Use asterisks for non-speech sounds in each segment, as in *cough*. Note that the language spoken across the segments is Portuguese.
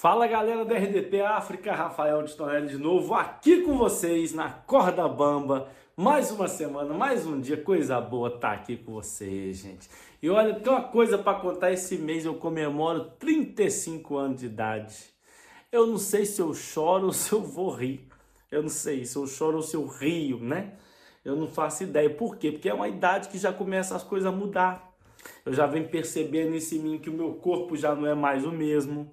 Fala galera da RDP África, Rafael de Tonelli de novo aqui com vocês na Corda Bamba. Mais uma semana, mais um dia, coisa boa tá aqui com vocês, gente. E olha, tem uma coisa para contar esse mês, eu comemoro 35 anos de idade. Eu não sei se eu choro ou *laughs* se eu vou rir. Eu não sei se eu choro ou se eu rio, né? Eu não faço ideia. Por quê? Porque é uma idade que já começa as coisas a mudar. Eu já venho percebendo em mim que o meu corpo já não é mais o mesmo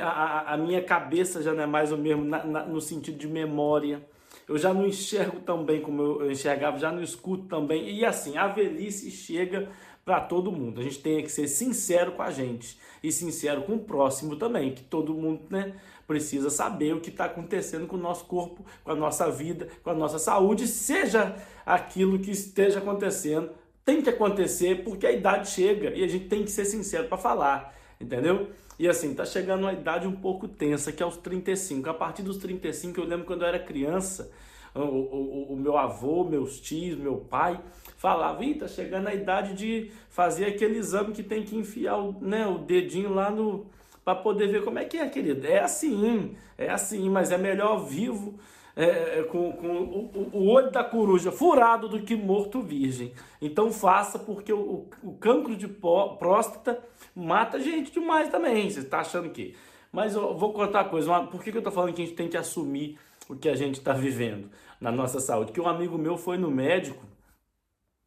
a, a, minha cabeça já não é mais o mesmo na, na, no sentido de memória. Eu já não enxergo tão bem como eu enxergava, já não escuto tão bem. E assim, a velhice chega para todo mundo. A gente tem que ser sincero com a gente e sincero com o próximo também, que todo mundo né, precisa saber o que está acontecendo com o nosso corpo, com a nossa vida, com a nossa saúde, seja aquilo que esteja acontecendo, tem que acontecer porque a idade chega e a gente tem que ser sincero para falar, entendeu? E assim, tá chegando uma idade um pouco tensa, que é os 35. A partir dos 35, eu lembro quando eu era criança, o, o, o meu avô, meus tios, meu pai, falava, Ih, tá chegando a idade de fazer aquele exame que tem que enfiar o, né, o dedinho lá no. para poder ver como é que é, querido. É assim, é assim, mas é melhor vivo é, é, com, com o, o, olho da coruja furado do que morto virgem. Então faça, porque o, o cancro de próstata mata gente demais também. Você está achando que. Mas eu vou contar uma coisa. Por que, que eu estou falando que a gente tem que assumir o que a gente está vivendo na nossa saúde? Que um amigo meu foi no médico,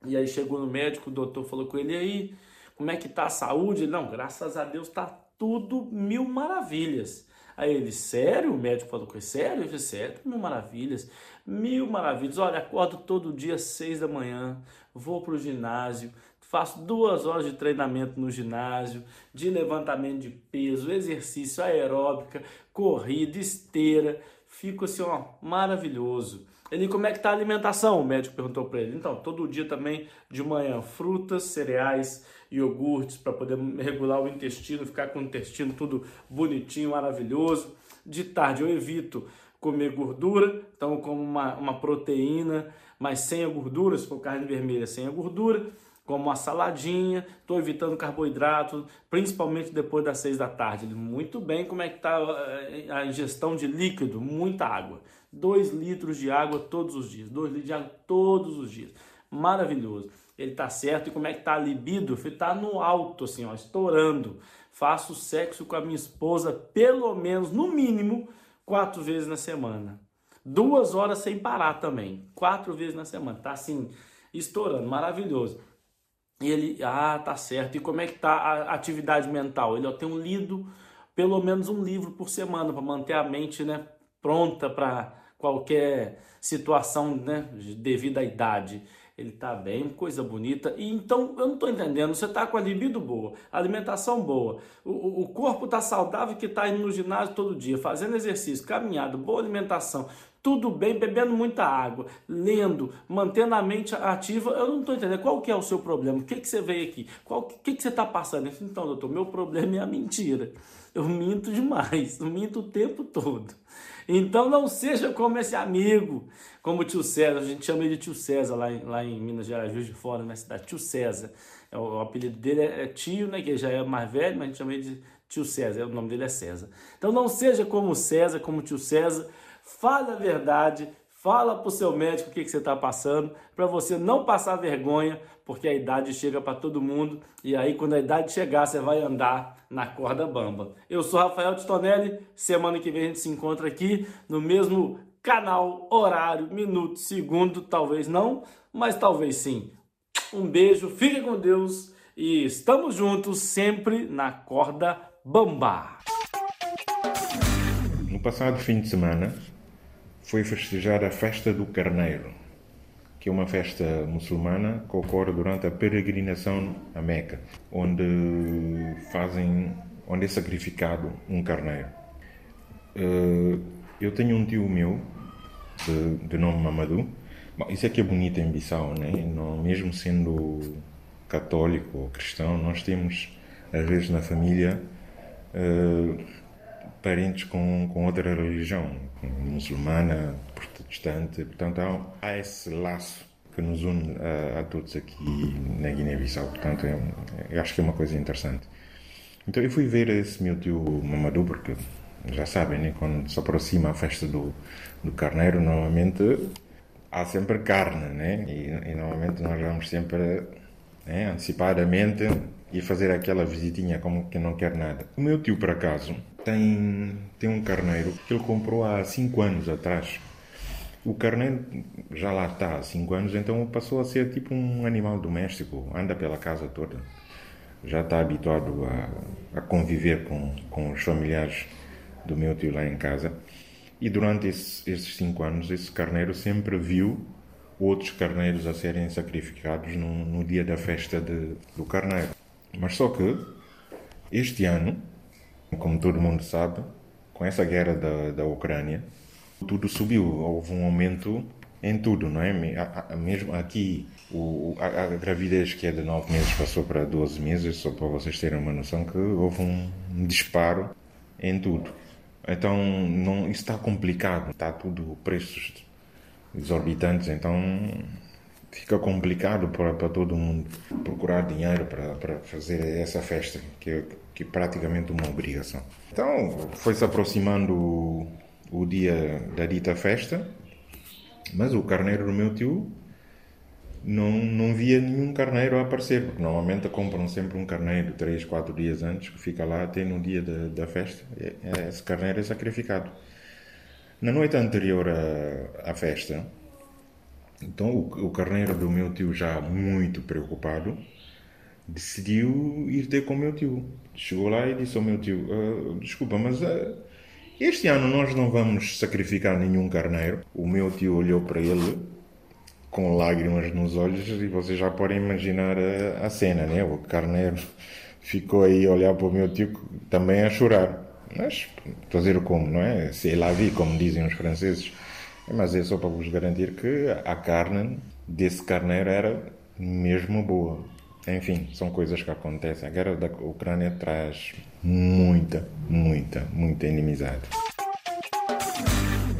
e aí chegou no médico, o doutor falou com ele, e aí, como é que tá a saúde? Não, graças a Deus está tudo mil maravilhas. Aí ele, sério? O médico falou com ele, sério? Ele sério, mil maravilhas, mil maravilhas. Olha, acordo todo dia seis da manhã, vou para o ginásio, faço duas horas de treinamento no ginásio, de levantamento de peso, exercício aeróbica, corrida, esteira, fico assim, ó, maravilhoso. Ele, como é que tá a alimentação? O médico perguntou para ele. Então, todo dia também de manhã, frutas, cereais, iogurtes para poder regular o intestino, ficar com o intestino tudo bonitinho, maravilhoso. De tarde eu evito comer gordura, então como uma, uma proteína, mas sem a gordura, se for carne vermelha, sem a gordura, como uma saladinha, estou evitando carboidrato, principalmente depois das seis da tarde. Muito bem, como é que está eh, a ingestão de líquido? Muita água. Dois litros de água todos os dias. Dois litros de água todos os dias. Maravilhoso ele tá certo e como é que tá a libido? Ele tá no alto, assim, ó, estourando. Faço sexo com a minha esposa pelo menos, no mínimo, quatro vezes na semana. Duas horas sem parar também. Quatro vezes na semana. Tá assim, estourando, maravilhoso. E ele, ah, tá certo. E como é que tá a atividade mental? Ele, ó, tem um lido pelo menos um livro por semana para manter a mente, né, pronta para qualquer situação, né, devido à idade ele tá bem, coisa bonita. E então eu não estou entendendo. Você tá com a libido boa, alimentação boa, o, o corpo tá saudável que tá indo no ginásio todo dia, fazendo exercício, caminhada, boa alimentação, tudo bem, bebendo muita água, lendo, mantendo a mente ativa. Eu não estou entendendo qual que é o seu problema. O que, que você veio aqui? O que, que você está passando? Então, doutor, meu problema é a mentira. Eu minto demais, eu *laughs* minto o tempo todo. Então não seja como esse amigo, como o tio César, a gente chama ele de tio César lá em, lá em Minas Gerais, Juiz de Fora, na cidade, tio César. É, o, o apelido dele é, é, tio, né, que já é mais velho, mas a gente chama ele de tio César, o nome dele é César. Então não seja como César, como tio César, fale a verdade, Fala para o seu médico o que, que você está passando, para você não passar vergonha, porque a idade chega para todo mundo e aí quando a idade chegar você vai andar na corda bamba. Eu sou Rafael Titonelli, semana que vem a gente se encontra aqui no mesmo canal, horário, minuto, segundo, talvez não, mas talvez sim. Um beijo, fique com Deus e estamos juntos sempre na corda bamba. No passado fim de semana, foi festejar a festa do Carneiro, que é uma festa muçulmana que ocorre durante a peregrinação a Meca, onde fazem, onde é sacrificado um carneiro. Eh, eu tenho um tio meu de, de nome Mamadou. Bom, isso é que é bonito em Bissau, né? Não, mesmo sendo católico ou cristão, nós temos às vezes na família uh, parentes com, com outra religião, muçulmana, protestante. Portanto, há, há esse laço que nos une a, a todos aqui na Guiné-Bissau. Portanto, eu, eu, acho que é uma coisa interessante. Então eu fui ver esse meu tio Mamadou, porque já sabem, né? quando se aproxima a festa do, do carneiro, normalmente há sempre carne, né? E, e normalmente nós vamos sempre né, antecipadamente e fazer aquela visitinha como que não quer nada. O meu tio, por acaso, tem, tem um carneiro que ele comprou há 5 anos atrás. O carneiro já lá está há 5 anos, então passou a ser tipo um animal doméstico, anda pela casa toda. Já está habituado a, a conviver com, com os familiares do meu tio lá em casa. E durante esses, esses cinco anos, esse carneiro sempre viu outros carneiros a serem sacrificados no, no dia da festa de, do carneiro. Mas só que este ano, como todo mundo sabe, com essa guerra da, da Ucrânia, tudo subiu. Houve um aumento em tudo, não é? Mesmo aqui, o, a, a, gravidez que é de 9 meses passou para 12 meses, só para vocês terem uma noção que houve um disparo em tudo. Então, não, isso está complicado, está tudo preços exorbitantes, então fica complicado para, para todo mundo procurar dinheiro para, para fazer essa festa, que é, que é praticamente uma obrigação. Então, foi-se aproximando o, o dia da dita festa, mas o carneiro do meu tio não, não via nenhum carneiro a aparecer, porque normalmente compram sempre um carneiro 3, 4 dias antes, que fica lá até no dia da, da festa. Esse carneiro é sacrificado. Na noite anterior à, à festa, então o, o carneiro do meu tio, já muito preocupado, decidiu ir ter com o meu tio. Chegou lá e disse ao meu tio: uh, Desculpa, mas uh, este ano nós não vamos sacrificar nenhum carneiro. O meu tio olhou para ele com lágrimas nos olhos e vocês já podem imaginar a, a cena, né? O carneiro *laughs* ficou aí a olhar para o meu tio também a chorar. Mas fazer como, não é? Se la vie, como dizem os franceses. Mas é só para vos garantir que a carne desse carneiro era mesmo boa. Enfim, são coisas que acontecem. A guerra da Ucrânia traz muita, muita, muita inimizade.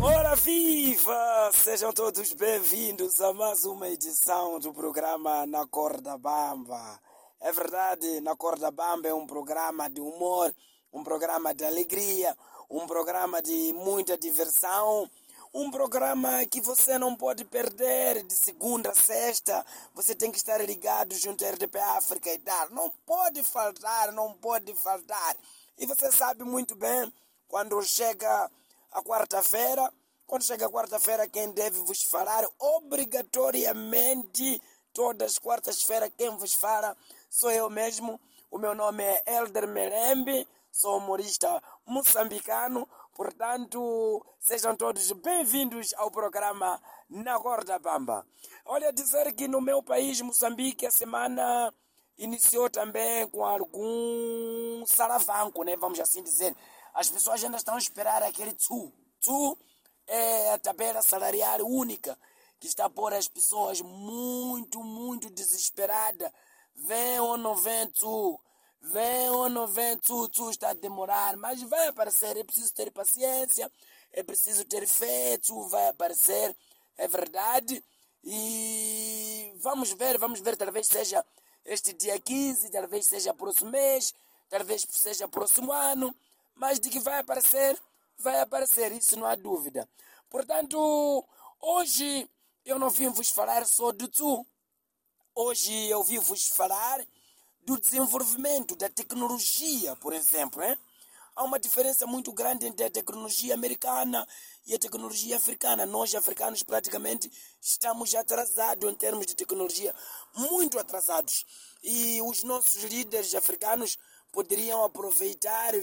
Ora viva! Sejam todos bem-vindos a mais uma edição do programa Na Corda Bamba. É verdade, Na Corda Bamba é um programa de humor, um programa de alegria, um programa de muita diversão, um programa que você não pode perder de segunda a sexta. Você tem que estar ligado junto à RDP África e tal. Não pode faltar, não pode faltar. E você sabe muito bem quando chega a quarta-feira. Quando chega a quarta-feira, quem deve vos falar obrigatoriamente, todas as quartas-feiras, quem vos fala sou eu mesmo. O meu nome é Elder Merembe, sou humorista moçambicano. Portanto, sejam todos bem-vindos ao programa Na Corda Bamba. Olha, dizer que no meu país, Moçambique, a semana iniciou também com algum salavanco, né? Vamos assim dizer. As pessoas ainda estão a esperar aquele tsu. Tsu é a tabela salarial única que está a pôr as pessoas muito, muito desesperadas. Vem ou não vem tsu? Vem ou não vem? Tsu está a demorar, mas vai aparecer. É preciso ter paciência, é preciso ter fé. Tsu vai aparecer, é verdade. E vamos ver, vamos ver. Talvez seja este dia 15, talvez seja próximo mês, talvez seja próximo ano mas de que vai aparecer, vai aparecer, isso não há dúvida. Portanto, hoje eu não vim vos falar só do tu. Hoje eu vim vos falar do desenvolvimento da tecnologia, por exemplo. Hein? Há uma diferença muito grande entre a tecnologia americana e a tecnologia africana. Nós, africanos, praticamente estamos atrasados em termos de tecnologia, muito atrasados. E os nossos líderes africanos poderiam aproveitar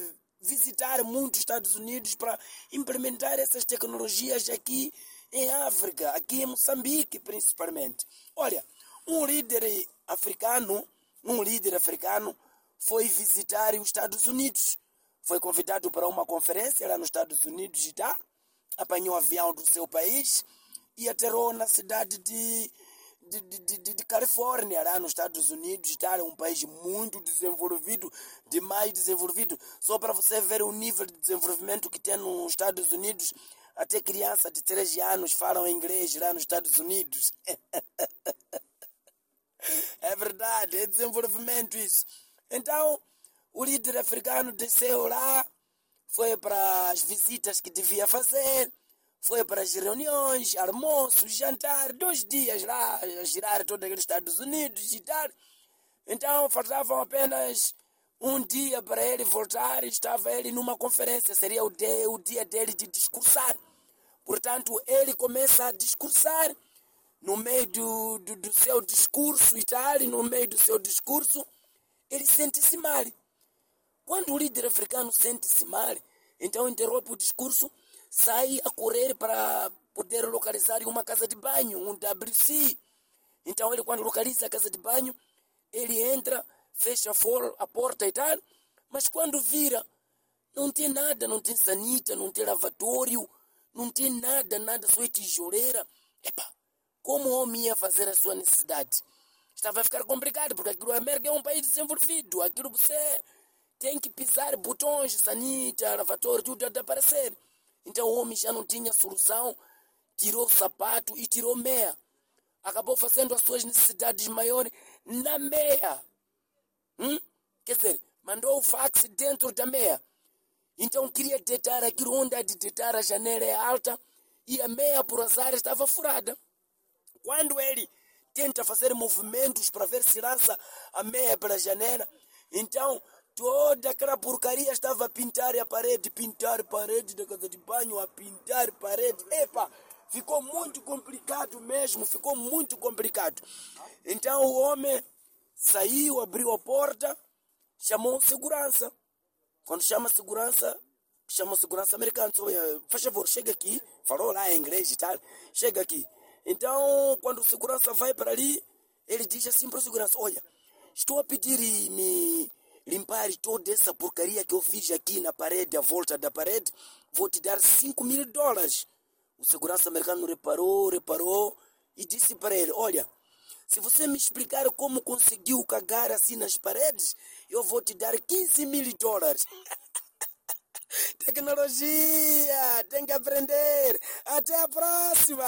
visitar muitos Estados Unidos para implementar essas tecnologias aqui em África, aqui em Moçambique principalmente. Olha, um líder africano, um líder africano foi visitar os Estados Unidos. Foi convidado para uma conferência lá nos Estados Unidos e tal. Apanhou o avião do seu país e aterrou na cidade de de, de, de, de, Califórnia, lá nos Estados Unidos, Itália, um país muito desenvolvido, demais desenvolvido. Só para você ver o nível de desenvolvimento que tem nos Estados Unidos, até crianças de 13 anos falam inglês lá nos Estados Unidos. *laughs* é verdade, é desenvolvimento isso. Então, o líder africano desceu lá, foi para as visitas que devia fazer, foi para as reuniões, almoço, jantar, dois dias lá, a girar todos aqueles Estados Unidos e tal. Então faltavam apenas um dia para ele voltar, estava ele numa conferência, seria o dia, o dia dele de discursar. Portanto, ele começa a discursar no meio do, do, do seu discurso e tal, no meio do seu discurso, ele sente-se mal. Quando o líder africano sente-se mal, então interrompe o discurso, sai a correr para poder localizar uma casa de banho, um WC. Então ele quando localiza a casa de banho, ele entra, fecha a porta e tal, mas quando vira, não tem nada, não tem sanita, não tem lavatório, não tem nada, nada, só é tijoleira. Epa, como o homem ia fazer a sua necessidade? Estava a ficar complicado, porque aquilo, a América é um país desenvolvido, aquilo você tem que pisar botões, sanita, lavatório, tudo até aparecer. Então o homem já não tinha solução, tirou o sapato e tirou meia. Acabou fazendo as suas necessidades maiores na meia. Hum? Quer dizer, mandou o fax dentro da meia. Então queria deitar aquilo onde a de deitar a janela é alta e a meia por azar estava furada. Quando ele tenta fazer movimentos para ver se lança a meia pela janela, então toda aquela porcaria estava a pintar a parede, pintar a parede da casa de banho, a pintar a parede. Epa, ficou muito complicado mesmo, ficou muito complicado. Então o homem saiu, abriu a porta, chamou segurança. Quando chama segurança, chama segurança americana, faz favor, chega aqui, falou lá em inglês e tal, chega aqui. Então, quando o segurança vai para ali, ele diz assim para o segurança, olha, estou a pedir me limpar toda essa porcaria que eu fiz aqui na parede, à volta da parede, vou te dar 5 mil dólares. O segurança americano reparou, reparou e disse para ele, olha, se você me explicar como conseguiu cagar assim nas paredes, eu vou te dar 15 mil dólares. *laughs* Tecnologia, tem que aprender. Até a próxima.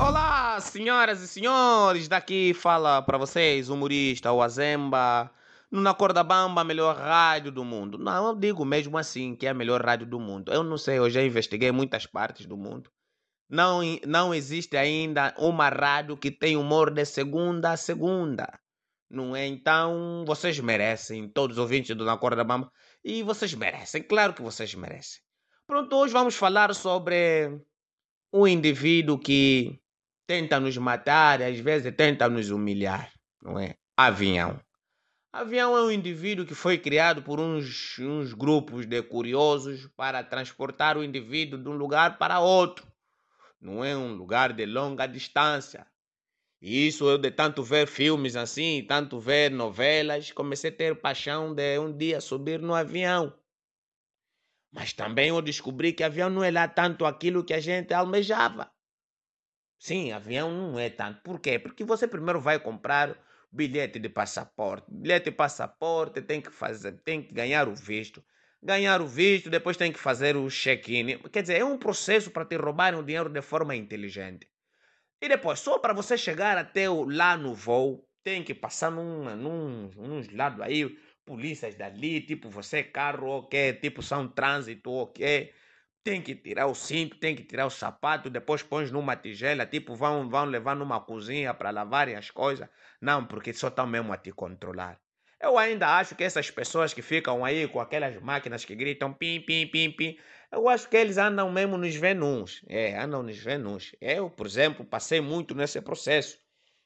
Olá, senhoras e senhores. Daqui fala para vocês, humorista, o Azemba. Na Corda Bamba, a melhor rádio do mundo. Não, eu digo mesmo assim que é a melhor rádio do mundo. Eu não sei, eu já investiguei muitas partes do mundo. Não, não existe ainda uma rádio que tem humor de segunda a segunda. Não é? Então, vocês merecem, todos os ouvintes do Na Corda Bamba, e vocês merecem, claro que vocês merecem. Pronto, hoje vamos falar sobre um indivíduo que tenta nos matar, às vezes tenta nos humilhar, não é? Avião. Avião é um indivíduo que foi criado por uns, uns grupos de curiosos para transportar o indivíduo de um lugar para outro não é um lugar de longa distância. E isso eu de tanto ver filmes assim, tanto ver novelas, comecei a ter paixão de um dia subir no avião. Mas também eu descobri que avião não é lá tanto aquilo que a gente almejava. Sim, avião não é tanto. Por quê? Porque você primeiro vai comprar bilhete de passaporte. Bilhete de passaporte tem que fazer, tem que ganhar o visto ganhar o visto, depois tem que fazer o check-in. Quer dizer, é um processo para te roubarem o dinheiro de forma inteligente. E depois, só para você chegar até o, lá no voo, tem que passar num, num, aí, polícias dali, tipo você carro, ok, tipo são trânsito, ok. Tem que tirar o cinto, tem que tirar o sapato, depois põe numa tigela, tipo vão, vão levar numa cozinha para lavarem as coisas. Não, porque só estão mesmo a te controlar. Eu ainda acho que essas pessoas que ficam aí com aquelas máquinas que gritam pim, pim, pim, pim, eu acho que eles andam mesmo nos venus. É, andam nos venus. Eu, por exemplo, passei muito nesse processo.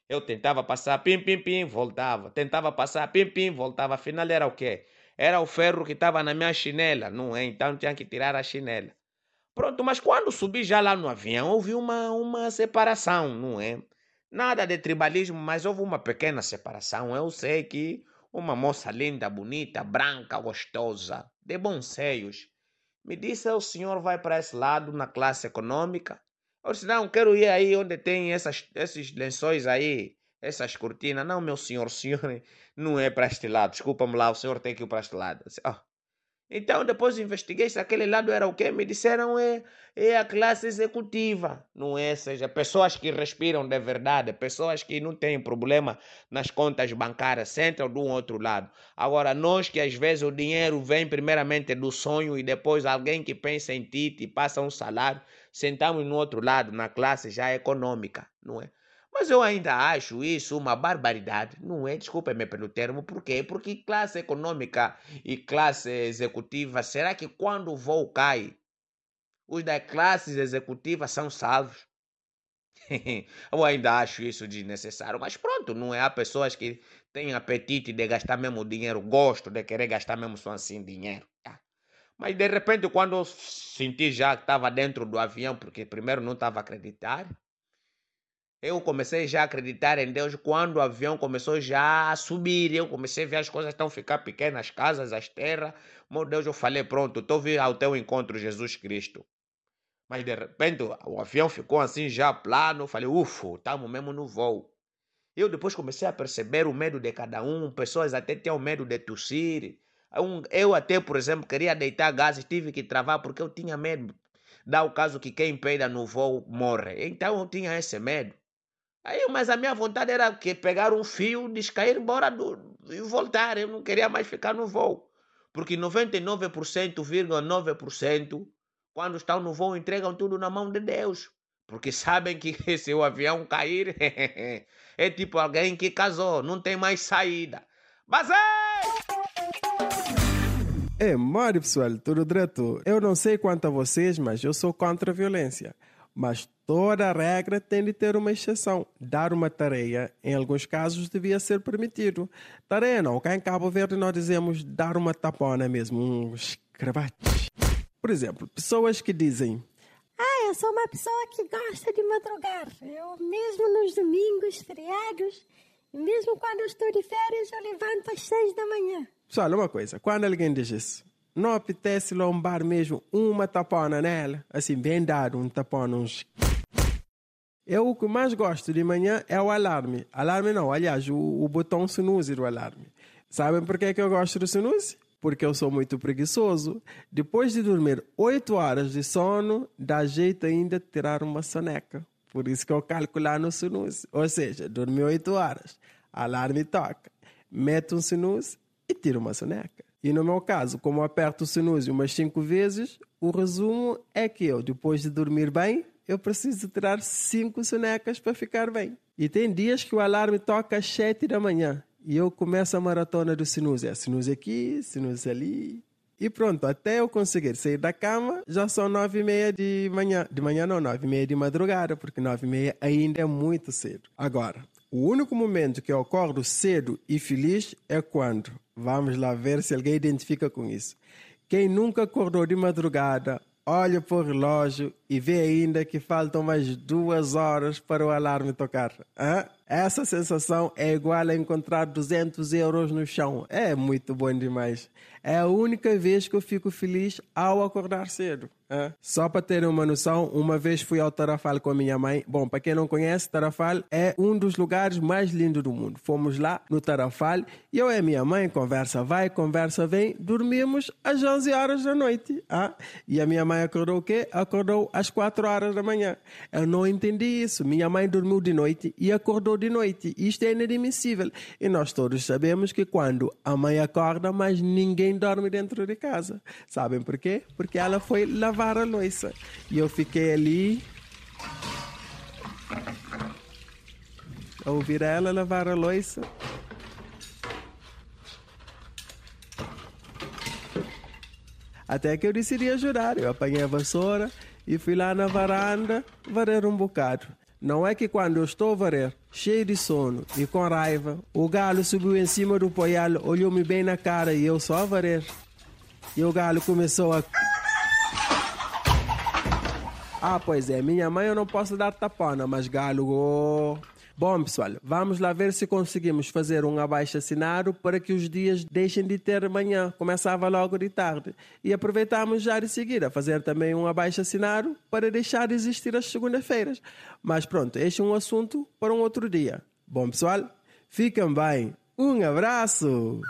Eu tentava passar pim, pim, pim, voltava. Tentava passar pim, pim, voltava. Afinal era o quê? Era o ferro que estava na minha chinela, não é? Então tinha que tirar a chinela. Pronto, mas quando subi já lá no avião, houve uma, uma separação, não é? Nada de tribalismo, mas houve uma pequena separação. Eu sei que uma moça linda, bonita, branca, gostosa, de bons seios. Me disse, o senhor vai para esse lado na classe econômica? Eu disse, não, quero ir aí onde tem essas, esses lençóis aí, essas cortinas. Não, meu senhor, o senhor *laughs* não é para este lado. Desculpa-me lá, o senhor tem que ir para este lado. Disse, oh. Então depois investiguei se aquele lado era o quê? Me disseram é, é a classe executiva, não é? Ou seja, pessoas que respiram de verdade, pessoas que não têm problema nas contas bancárias, sentam de um outro lado. Agora, nós que às vezes o dinheiro vem primeiramente do sonho e depois alguém que pensa em ti te passa um salário, sentamos no outro lado, na classe já econômica, não é? Mas eu ainda acho isso uma barbaridade, não é? Desculpe-me pelo termo, por quê? Porque classe econômica e classe executiva, será que quando o voo cai, os das classes executivas são salvos? *laughs* eu ainda acho isso desnecessário, mas pronto, não é? Há pessoas que têm apetite de gastar mesmo dinheiro, gosto de querer gastar mesmo só assim dinheiro. Tá? Mas de repente, quando eu senti já que estava dentro do avião, porque primeiro não estava a acreditar, eu comecei já a acreditar em Deus quando o avião começou já a subir. Eu comecei a ver as coisas estão ficar pequenas, as casas, as terras. Meu Deus, eu falei, pronto, estou vindo ao teu encontro, Jesus Cristo. Mas de repente o avião ficou assim já plano. Falei, ufa, estamos mesmo no voo. Eu depois comecei a perceber o medo de cada um. Pessoas até tinham medo de tossir. Eu até, por exemplo, queria deitar gases, tive que travar porque eu tinha medo. Dá o caso que quem peida no voo morre. Então eu tinha esse medo. Aí, mas a minha vontade era que pegar um fio, descair embora do, e voltar. Eu não queria mais ficar no voo. Porque 99,9% quando estão no voo entregam tudo na mão de Deus. Porque *laughs* sabem que *laughs* se o avião cair, *laughs* é tipo alguém que casou, não tem mais saída. Mas é! É, Mário pessoal, tudo direto. Eu não sei quanto a vocês, mas eu sou contra a violência. Mas toda regra tem de ter uma exceção. Dar uma tarefa, em alguns casos, devia ser permitido. Tarefa não, cá em Cabo Verde nós dizemos dar uma tapona mesmo, um escravate. Por exemplo, pessoas que dizem Ah, eu sou uma pessoa que gosta de madrugar. Eu mesmo nos domingos, feriados, mesmo quando estou de férias, eu levanto às seis da manhã. Pessoal, uma coisa, quando alguém diz isso, não apetece lombar mesmo uma tapona nela? Assim, bem dado, um tapona, uns... Eu o que mais gosto de manhã é o alarme. Alarme não, aliás, o, o botão snooze do alarme. Sabem por que, que eu gosto do snooze? Porque eu sou muito preguiçoso. Depois de dormir 8 horas de sono, dá jeito ainda de tirar uma soneca. Por isso que eu calcular no snooze. Ou seja, dormi 8 horas, alarme toca, meto um snooze e tiro uma soneca. E no meu caso, como aperto o snooze umas 5 vezes, o resumo é que eu, depois de dormir bem, eu preciso tirar 5 sonecas para ficar bem. E tem dias que o alarme toca às 7 da manhã e eu começo a maratona do sinus. É sinus aqui, sinus ali. E pronto, até eu conseguir sair da cama, já são nove e meia de manhã. De manhã não, nove e meia de madrugada, porque nove e meia ainda é muito cedo. Agora, o único momento que eu acordo cedo e feliz é quando, vamos lá ver se alguém identifica com isso. Quem nunca acordou de madrugada, olha para o relógio e vê ainda que faltam mais duas horas para o alarme tocar. Hã? Essa sensação é igual a encontrar 200 euros no chão. É muito bom demais. É a única vez que eu fico feliz ao acordar cedo. É. Só para terem uma noção, uma vez fui ao Tarafal com a minha mãe. Bom, para quem não conhece, Tarafal é um dos lugares mais lindos do mundo. Fomos lá no Tarafal e eu e a minha mãe, conversa vai, conversa vem, dormimos às 11 horas da noite. Ah? E a minha mãe acordou o quê? Acordou às 4 horas da manhã. Eu não entendi isso. Minha mãe dormiu de noite e acordou de noite. Isto é inadmissível. E nós todos sabemos que quando a mãe acorda, mas ninguém dorme dentro de casa. Sabem por quê? Porque ela foi lavar a louça. E eu fiquei ali a ouvir ela lavar a louça. Até que eu decidi ajudar. Eu apanhei a vassoura e fui lá na varanda varer um bocado. Não é que quando eu estou a varer, cheio de sono e com raiva, o galo subiu em cima do poial, olhou-me bem na cara e eu só a varer. E o galo começou a. Ah, pois é, minha mãe eu não posso dar tapona, mas galo. Oh. Bom, pessoal, vamos lá ver se conseguimos fazer um abaixo-assinado para que os dias deixem de ter manhã, começava logo de tarde. E aproveitamos já de seguida fazer também um abaixo-assinado para deixar de existir as segunda-feiras. Mas pronto, este é um assunto para um outro dia. Bom, pessoal, fiquem bem. Um abraço!